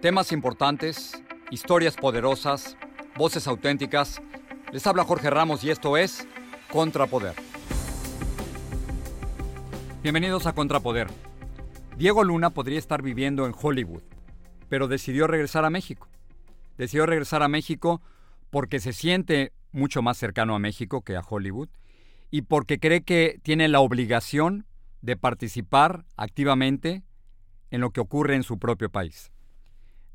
Temas importantes, historias poderosas, voces auténticas. Les habla Jorge Ramos y esto es Contrapoder. Bienvenidos a Contrapoder. Diego Luna podría estar viviendo en Hollywood, pero decidió regresar a México. Decidió regresar a México porque se siente mucho más cercano a México que a Hollywood y porque cree que tiene la obligación de participar activamente en lo que ocurre en su propio país.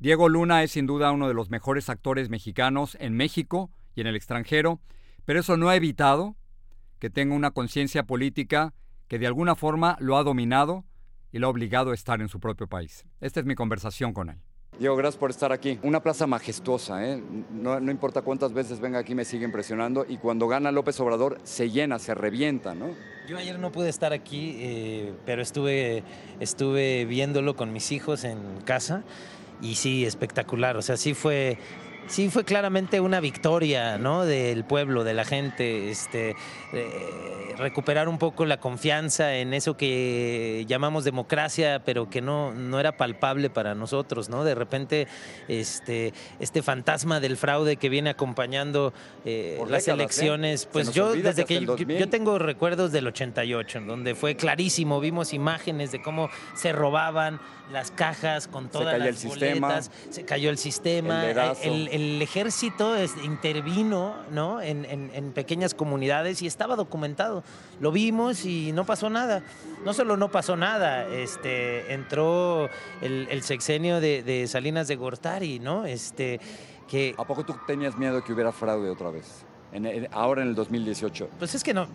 Diego Luna es sin duda uno de los mejores actores mexicanos en México y en el extranjero, pero eso no ha evitado que tenga una conciencia política que de alguna forma lo ha dominado y lo ha obligado a estar en su propio país. Esta es mi conversación con él. Diego, gracias por estar aquí. Una plaza majestuosa, ¿eh? no, no, importa cuántas veces venga aquí, me sigue impresionando. Y cuando gana López Obrador, se llena, se revienta, ¿no? Yo ayer no pude estar aquí, eh, pero estuve, estuve viéndolo con mis hijos en casa y sí, espectacular. O sea, sí fue, sí fue claramente una victoria, ¿no? Del pueblo, de la gente, este, eh, recuperar un poco la confianza en eso que llamamos democracia, pero que no, no era palpable para nosotros, ¿no? De repente, este, este fantasma del fraude que viene acompañando eh, las décadas, elecciones, ¿eh? pues yo desde que yo, 2000. yo tengo recuerdos del 88, en donde fue clarísimo, vimos imágenes de cómo se robaban las cajas con todas las el sistema. boletas, se cayó el sistema, el, el ejército es- intervino ¿no? en, en- pequeñas comunidades y estaba documentado. Lo vimos y no pasó nada. No solo no pasó nada, este, entró el, el sexenio de, de Salinas de Gortari, ¿no? Este, que, ¿A poco tú tenías miedo que hubiera fraude otra vez? En- ahora en el 2018. Pues es que no,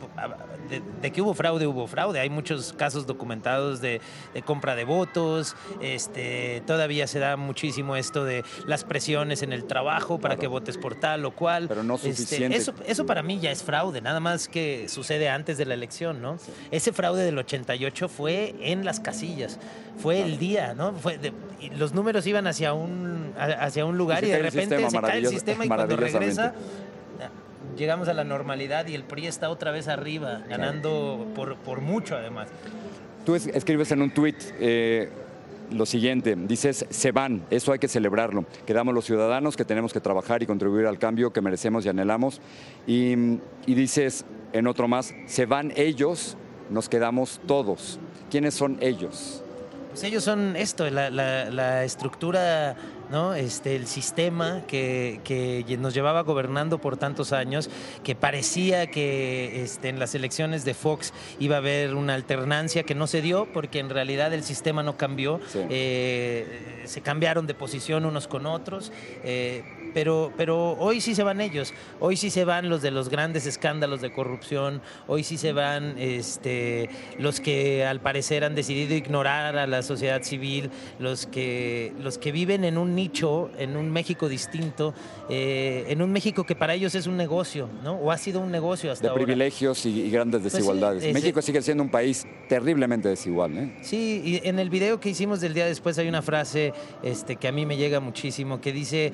de, de que hubo fraude, hubo fraude. Hay muchos casos documentados de, de compra de votos. Este, todavía se da muchísimo esto de las presiones en el trabajo para Claro. que votes por tal o cual. Pero no Este, suficiente. eso, eso para mí ya es fraude, nada más que sucede antes de la elección, ¿no? Ese fraude del 88 fue en las casillas, fue el día, ¿no? Fue de- los números iban hacia un, hacia un lugar Y y, de repente se cae el sistema y cuando regresa llegamos a la normalidad y el PRI está otra vez arriba, ganando por, por mucho además. Tú es- escribes en un tuit eh, lo siguiente, dices, se van, eso hay que celebrarlo. Quedamos los ciudadanos que tenemos que trabajar y contribuir al cambio que merecemos y anhelamos. Y, y dices en otro más, se van ellos, nos quedamos todos. ¿Quiénes son ellos? Pues ellos son esto, la, la- la estructura ¿no? Este, el sistema que, que nos llevaba gobernando por tantos años, que parecía que este, en las elecciones de Fox iba a haber una alternancia que no se dio porque en realidad el sistema no cambió, Sí. eh, se cambiaron de posición unos con otros. eh, pero, pero hoy sí se van ellos, hoy sí se van los de los grandes escándalos de corrupción, hoy sí se van este, los que al parecer han decidido ignorar a la sociedad civil, los que, los que viven en un nicho, en un México distinto, eh, en un México que para ellos es un negocio, ¿no? O ha sido un negocio hasta de ahora. privilegios y, y grandes Pues sí, desigualdades. es- México sigue siendo un país terriblemente desigual. ¿eh? Sí, y en el video que hicimos del día después hay una frase este, que a mí me llega muchísimo, que dice,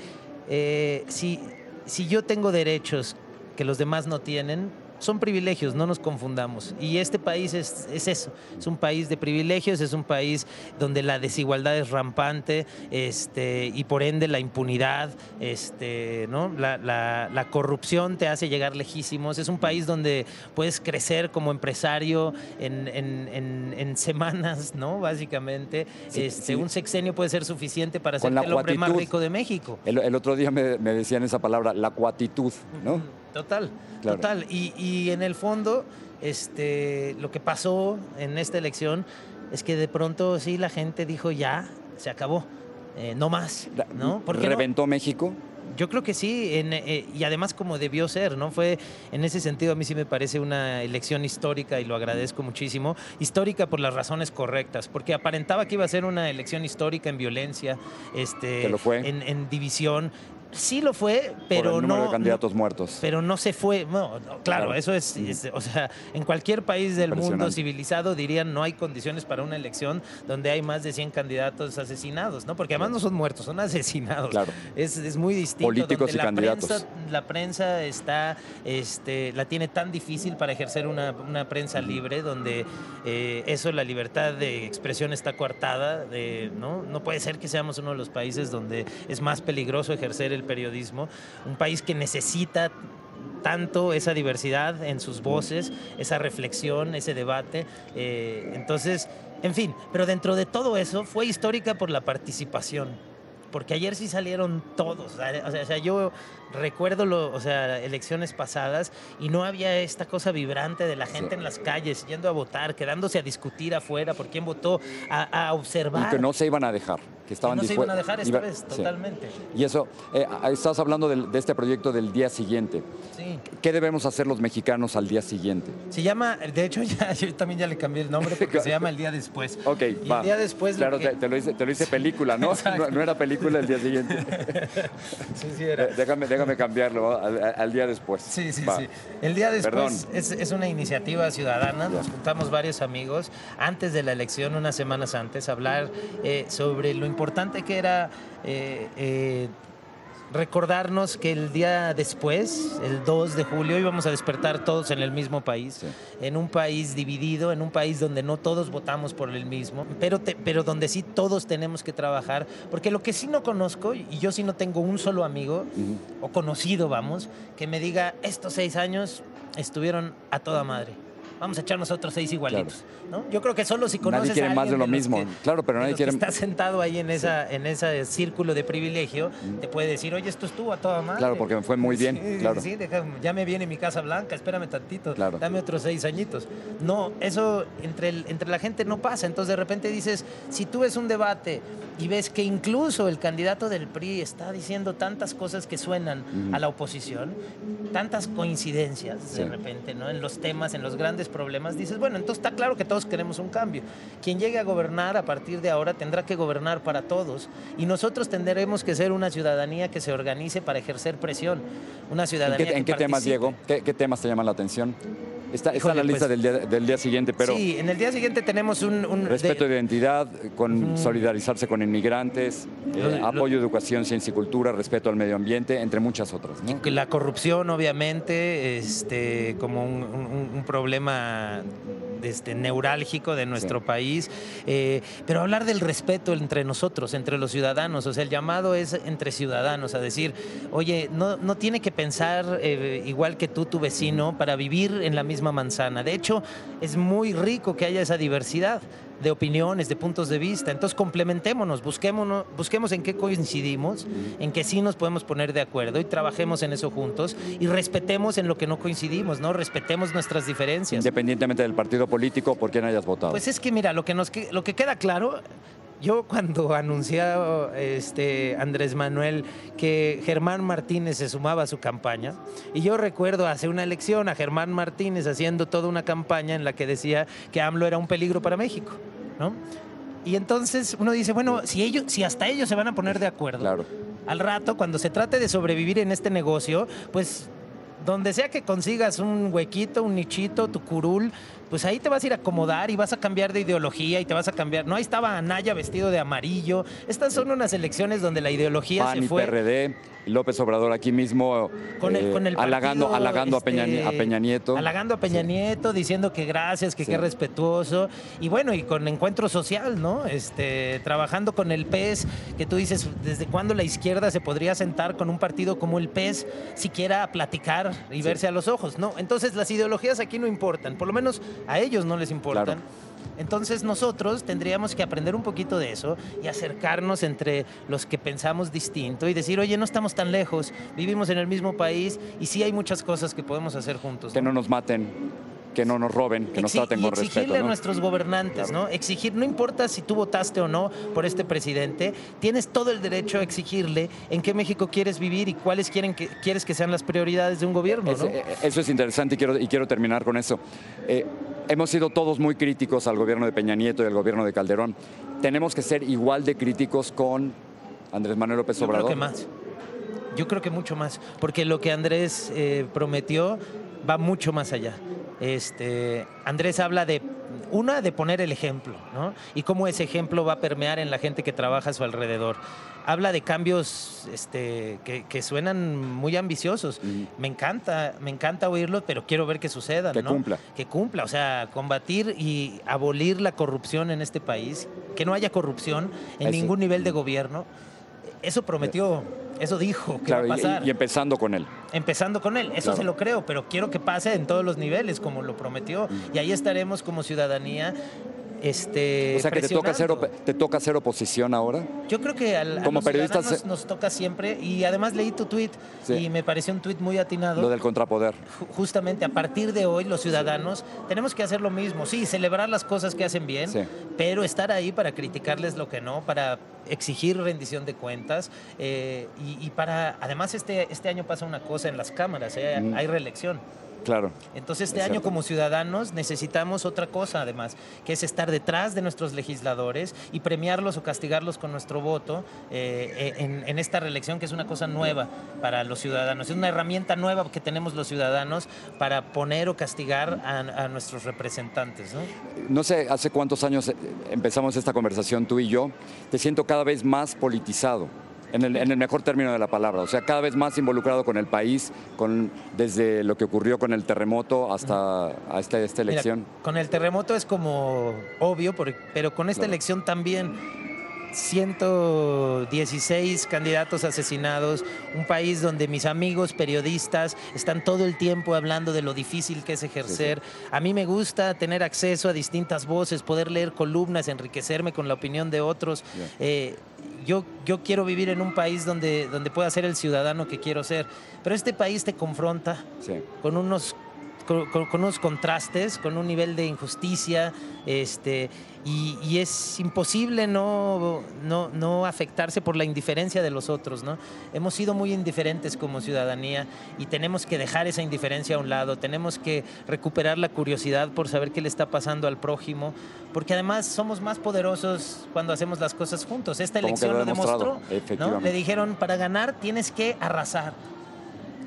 eh, si, si yo tengo derechos que los demás no tienen, son privilegios, no nos confundamos. Y este país es, es eso, es un país de privilegios, es un país donde la desigualdad es rampante este, y por ende la impunidad, este, ¿no? la, la- la corrupción te hace llegar lejísimos. Es un país donde puedes crecer como empresario en, en- en- en semanas, ¿no? básicamente. Sí, Este, sí. Un sexenio puede ser suficiente para ser el hombre más rico de México. El, el otro día me, me decían esa palabra, la cuatitud, ¿no? Total, Claro. total. Y, y en el fondo, este, lo que pasó en esta elección es que de pronto sí la gente dijo ya, se acabó, eh, no más, ¿no? ¿Por qué no? ¿Reventó México? Yo creo que sí, en, eh, y además como debió ser, ¿no? Fue, en ese sentido, a mí sí me parece una elección histórica y lo agradezco muchísimo. Histórica por las razones correctas, porque aparentaba que iba a ser una elección histórica en violencia, este, lo fue. En, en división. Sí lo fue, pero por el no... de candidatos muertos. Pero no se fue. No, no, claro, Claro. eso es, es- O sea, en cualquier país del mundo civilizado dirían no hay condiciones para una elección donde hay más de 100 candidatos asesinados, ¿no? Porque además no son muertos, son asesinados. Claro. Es, es muy distinto. Políticos donde y la candidatos. Prensa, la prensa está, este, la tiene tan difícil para ejercer una, una prensa libre, donde eh, eso, la libertad de expresión está coartada. De, ¿no? no puede ser que seamos uno de los países donde es más peligroso ejercer el periodismo. Un país que necesita tanto esa diversidad en sus voces, esa reflexión, ese debate. eh, entonces, en fin, pero dentro de todo eso fue histórica por la participación. Porque ayer sí salieron todos. O sea, yo recuerdo lo, o sea, elecciones pasadas y no había esta cosa vibrante de la gente en las calles, yendo a votar, quedándose a discutir afuera por quién votó, a, a observar. Y que no se iban a dejar, que estaban no se iban a dejar esta iba- vez, sí. totalmente. Y eso, eh, estás hablando de este proyecto del día siguiente. Sí. ¿Qué debemos hacer los mexicanos al día siguiente? Se llama, de hecho, ya, yo también ya le cambié el nombre porque se llama El Día Después. Ok, y va. el día después. lo Claro, que- te, te lo hice, te lo hice película, ¿no? No? no era película el día siguiente. Sí, sí, era. Eh, déjame, déjame cambiarlo al, al día después. Sí, sí, Va. sí. El día Perdón. después es, es una iniciativa ciudadana. Nos juntamos varios amigos antes de la elección, unas semanas antes, a hablar eh, sobre lo importante que era eh, eh, recordarnos que el día después, el 2 de julio, íbamos a despertar todos en el mismo país, Sí. en un país dividido, en un país donde no todos votamos por el mismo, pero, te- pero donde sí todos tenemos que trabajar, porque lo que sí no conozco, y yo sí no tengo un solo amigo, o conocido, vamos, que me diga, estos seis años estuvieron a toda madre. Vamos a echarnos otros seis igualitos. ¿no? Yo creo que solo si conoces Nadie quiere a más de alguien lo mismo. que- Claro, pero nadie los que quiere- está sentado ahí en, esa, en ese círculo de privilegio, te puede decir, oye, esto estuvo a toda madre. Claro, porque me fue muy bien, Sí, claro. sí, deja- ya me viene mi Casa Blanca, espérame tantito, Claro. dame otros seis añitos. No, eso entre, el- entre la gente no pasa. Entonces de repente dices, si tú ves un debate y ves que incluso el candidato del PRI está diciendo tantas cosas que suenan a la oposición, tantas coincidencias de repente, ¿no? En los temas, en los grandes problemas, dices, bueno, entonces está claro que todos queremos un cambio. Quien llegue a gobernar a partir de ahora tendrá que gobernar para todos y nosotros tendremos que ser una ciudadanía que se organice para ejercer presión, una ¿En ciudadanía qué, en que qué temas. Diego? ¿Qué, qué temas te llaman la atención? Está, está en la Híjole, lista pues- del, día, del día siguiente, pero sí, en el día siguiente tenemos un... un- respeto de- de identidad, con solidarizarse con inmigrantes, eh, Lo- lo- apoyo educación, ciencia y cultura, respeto al medio ambiente, entre muchas otras. ¿no? la corrupción, obviamente, este, como un, un- un problema este, neurálgico de nuestro Sí. país, eh, pero hablar del respeto entre nosotros, entre los ciudadanos, o sea, el llamado es entre ciudadanos, a decir, oye, no, no tiene que pensar eh, igual que tú, tu vecino, para vivir en la misma manzana. De hecho, es muy rico que haya esa diversidad. De opiniones, de puntos de vista. Entonces complementémonos, busquémonos, busquemos en qué coincidimos, en qué sí nos podemos poner de acuerdo y trabajemos en eso juntos y respetemos en lo que no coincidimos, ¿no? Respetemos nuestras diferencias. Independientemente del partido político, por quien hayas votado. Pues es que mira, lo que, nos, lo que queda claro yo cuando anunció este Andrés Manuel que Germán Martínez se sumaba a su campaña, y yo recuerdo hace una elección a Germán Martínez haciendo toda una campaña en la que decía que AMLO era un peligro para México, ¿no? Y entonces uno dice, bueno, si ellos, si hasta ellos se van a poner de acuerdo, claro. al rato, cuando se trate de sobrevivir en este negocio, pues donde sea que consigas un huequito, un nichito, tu curul, pues ahí te vas a ir a acomodar y vas a cambiar de ideología y te vas a cambiar. No, ahí estaba Anaya vestido de amarillo. Estas son unas elecciones donde la ideología PAN se y fue. PRD, López Obrador aquí mismo Con el- eh, con el halagando, partido, halagando a, Peña, este, a Peña Nieto. Halagando a Peña Nieto, diciendo que gracias, que Sí. qué respetuoso. Y bueno, y con encuentro social, ¿no? Este, trabajando con el PES, que tú dices, ¿desde cuándo la izquierda se podría sentar con un partido como el PES siquiera a platicar y verse a los ojos? No, entonces las ideologías aquí no importan, por lo menos a ellos no les importan. Claro. Entonces nosotros tendríamos que aprender un poquito de eso y acercarnos entre los que pensamos distinto y decir, oye, no estamos tan lejos, vivimos en el mismo país y sí hay muchas cosas que podemos hacer juntos. Que no nos maten, que no nos roben, que nos traten con exigirle respeto. a ¿no? nuestros gobernantes, ¿no? Exigir, no importa si tú votaste o no por este presidente, tienes todo el derecho a exigirle en qué México quieres vivir y cuáles quieren que, quieres que sean las prioridades de un gobierno, Es- ¿no? eh, Eso es interesante y quiero, y quiero terminar con eso. Eh, hemos sido todos muy críticos al gobierno de Peña Nieto y al gobierno de Calderón. Tenemos que ser igual de críticos con Andrés Manuel López Yo Obrador. creo que más. Yo creo que mucho más, porque lo que Andrés eh, prometió va mucho más allá. Este, Andrés habla de, una, de poner el ejemplo, ¿no? Y cómo ese ejemplo va a permear en la gente que trabaja a su alrededor. Habla de cambios este, que, que suenan muy ambiciosos. Me encanta, me encanta oírlo, pero quiero ver que suceda. Que ¿no? cumpla. Que cumpla, o sea, combatir y abolir la corrupción en este país, que no haya corrupción en ningún nivel de gobierno. Eso prometió, eso dijo que Claro, va a y- pasar. y, empezando con él. Empezando con él, eso Claro. se lo creo, pero quiero que pase en todos los niveles, como lo prometió. Y ahí estaremos como ciudadanía. Este, O sea que te toca, hacer, te toca hacer oposición ahora. Yo creo que al, a Como los periodistas, eh, nos toca siempre, y además leí tu tweet Sí. y me pareció un tweet muy atinado. Lo del contrapoder. Ju- justamente a partir de hoy los ciudadanos tenemos que hacer lo mismo, sí, celebrar las cosas que hacen bien, Sí. pero estar ahí para criticarles lo que no, para exigir rendición de cuentas eh, y, y para, además este, este año pasa una cosa en las cámaras, eh, Mm. hay reelección. Claro. Entonces este Es año cierto. como ciudadanos necesitamos otra cosa además, que es estar detrás de nuestros legisladores y premiarlos o castigarlos con nuestro voto eh, eh, en, en esta reelección que es una cosa nueva para los ciudadanos. Es una herramienta nueva que tenemos los ciudadanos para poner o castigar a, a nuestros representantes. ¿no? No sé hace cuántos años eh, empezamos esta conversación tú y yo. Te siento cada vez más politizado. En el, en el mejor término de la palabra, o sea, cada vez más involucrado con el país, con, desde lo que ocurrió con el terremoto hasta a esta, esta Mira, elección. con el terremoto es como obvio, pero con esta Claro. elección también 116 candidatos asesinados, un país donde mis amigos periodistas están todo el tiempo hablando de lo difícil que es ejercer. A mí me gusta tener acceso a distintas voces, poder leer columnas, enriquecerme con la opinión de otros. Eh, yo, yo quiero vivir en un país donde, donde pueda ser el ciudadano que quiero ser, pero este país te confronta con unos con, con- unos contrastes, con un nivel de injusticia, este, y, y es imposible no, no, no afectarse por la indiferencia de los otros, ¿no? Hemos sido muy indiferentes como ciudadanía y tenemos que dejar esa indiferencia a un lado, tenemos que recuperar la curiosidad por saber qué le está pasando al prójimo, porque además somos más poderosos cuando hacemos las cosas juntos. Esta elección lo demostró, ¿no? Le dijeron, para ganar tienes que arrasar.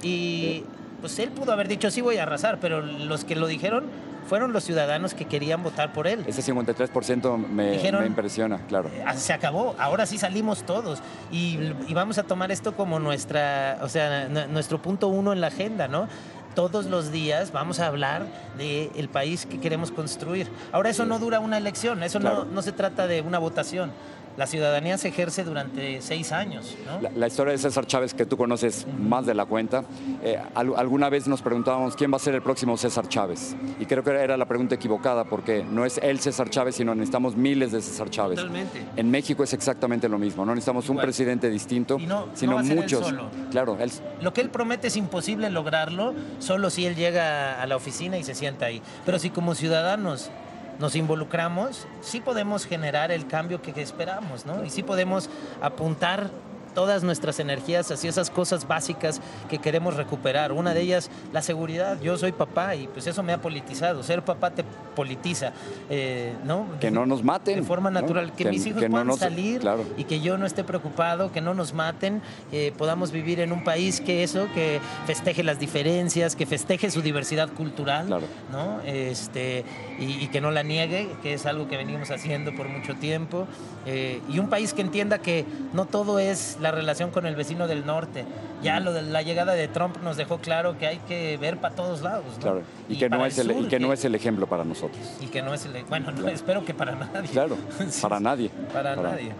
Y pues él pudo haber dicho, sí voy a arrasar, pero los que lo dijeron fueron los ciudadanos que querían votar por él. Ese 53% me, Dijeron- me impresiona, claro. Ah, Se acabó, ahora sí salimos todos y, y vamos a tomar esto como nuestra, o sea, nuestro punto uno en la agenda, ¿no? Todos los días vamos a hablar del país que queremos construir. Ahora eso no dura una elección, eso Claro. no, no se trata de una votación. La ciudadanía se ejerce durante seis años. ¿no? La, historia de César Chávez, que tú conoces más de la cuenta, eh, alguna vez nos preguntábamos quién va a ser el próximo César Chávez. Y creo que era la pregunta equivocada, porque no es el César Chávez, sino necesitamos miles de César Chávez. Totalmente. En México es exactamente lo mismo, no necesitamos un presidente distinto, sino muchos. Claro, Lo que él promete es imposible lograrlo solo si él llega a la oficina y se sienta ahí. Pero si como ciudadanos nos involucramos, sí podemos generar el cambio que esperamos, ¿no? Y sí podemos apuntar todas nuestras energías hacia esas cosas básicas que queremos recuperar. Una de ellas, la seguridad. Yo soy papá y pues eso me ha politizado. Ser papá te politiza, eh, ¿no? Que no nos maten. De forma natural. Que, mis hijos puedan salir y que yo no esté preocupado, que no nos maten, que podamos vivir en un país que eso, que festeje las diferencias, que festeje su diversidad cultural, ¿no? Este, y, que no la niegue, que es algo que venimos haciendo por mucho tiempo. Eh, y un país que entienda que no todo es la relación con el vecino del norte. Ya lo de la llegada de Trump nos dejó claro que hay que ver para todos lados. Claro, y, que, no es, el, que, no es el ejemplo para nosotros. Y que no es el. Bueno, no, espero que para nadie. Claro, para nadie. para nadie.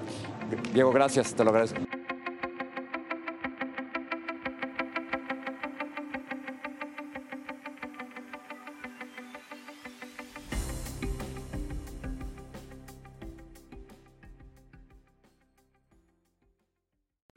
Diego, gracias, te lo agradezco.